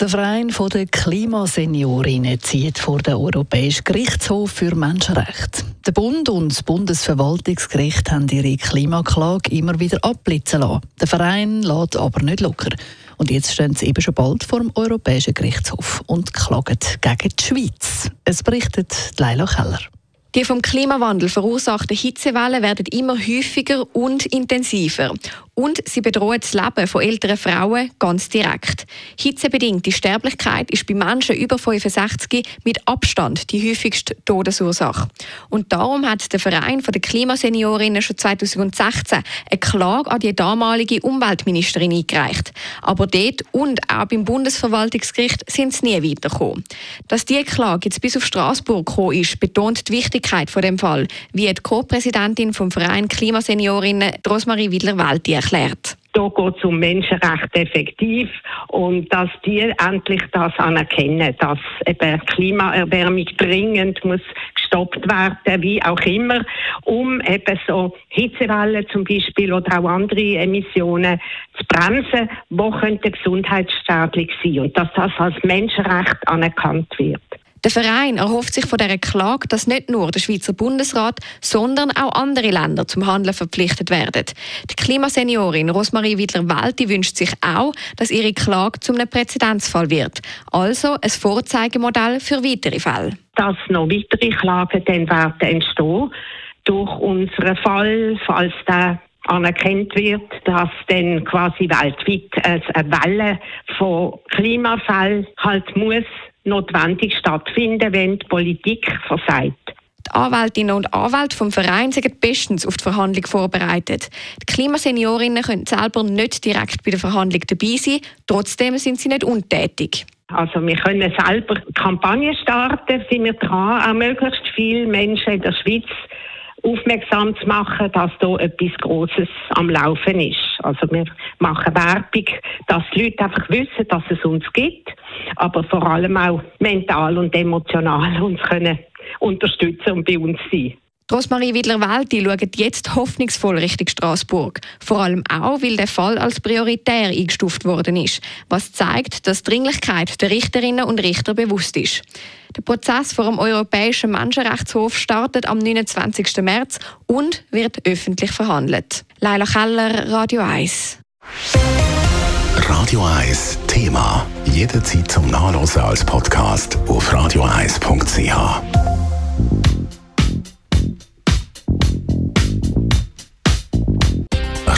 Der Verein der Klimaseniorinnen zieht vor den Europäischen Gerichtshof für Menschenrechte. Der Bund und das Bundesverwaltungsgericht haben ihre Klimaklage immer wieder abblitzen lassen. Der Verein lässt aber nicht locker. Und jetzt stehen sie eben schon bald vor dem Europäischen Gerichtshof und klagen gegen die Schweiz. Es berichtet Leila Keller. Die vom Klimawandel verursachten Hitzewellen werden immer häufiger und intensiver. Und sie bedrohen das Leben von älteren Frauen ganz direkt. Hitzebedingte Sterblichkeit ist bei Menschen über 65 mit Abstand die häufigste Todesursache. Und darum hat der Verein der Klimaseniorinnen schon 2016 eine Klage an die damalige Umweltministerin eingereicht. Aber dort und auch beim Bundesverwaltungsgericht sind sie nie weitergekommen. Dass diese Klage jetzt bis auf Straßburg gekommen ist, betont die Wichtigkeit von dem Fall, wie die Co-Präsidentin vom Verein Klimaseniorinnen, Rosmarie Widler-Welti, erklärt. Hier geht es um Menschenrechte effektiv und dass die endlich das anerkennen, dass eben Klimaerwärmung dringend muss gestoppt werden, wie auch immer, um eben so Hitzewellen zum Beispiel oder auch andere Emissionen zu bremsen, wo könnte gesundheitsschädlich sein und dass das als Menschenrecht anerkannt wird. Der Verein erhofft sich von dieser Klage, dass nicht nur der Schweizer Bundesrat, sondern auch andere Länder zum Handeln verpflichtet werden. Die Klimaseniorin Rosmarie Widler-Welti wünscht sich auch, dass ihre Klage zum einem Präzedenzfall wird. Also ein Vorzeigemodell für weitere Fälle. Dass noch weitere Klagen dann werden entstehen durch unseren Fall, falls der anerkannt wird, dass dann quasi weltweit eine Welle von Klimafällen halt muss notwendig stattfinden, wenn die Politik versagt. Die Anwältinnen und Anwälte vom Verein sind bestens auf die Verhandlung vorbereitet. Die Klimaseniorinnen können selber nicht direkt bei der Verhandlung dabei sein, trotzdem sind sie nicht untätig. Also wir können selber Kampagnen starten, sind wir dran, auch möglichst viele Menschen in der Schweiz aufmerksam zu machen, dass da etwas Großes am Laufen ist. Also wir machen Werbung, dass die Leute einfach wissen, dass es uns gibt, aber vor allem auch mental und emotional uns können unterstützen und bei uns sein. Rosmarie Widler-Welti schaut jetzt hoffnungsvoll Richtung Straßburg. Vor allem auch, weil der Fall als prioritär eingestuft worden ist, was zeigt, dass die Dringlichkeit der Richterinnen und Richter bewusst ist. Der Prozess vor dem Europäischen Menschenrechtshof startet am 29. März und wird öffentlich verhandelt. Leila Keller, Radio 1. Radio 1 Thema. Jederzeit zum Nachlesen als Podcast auf radio1.ch.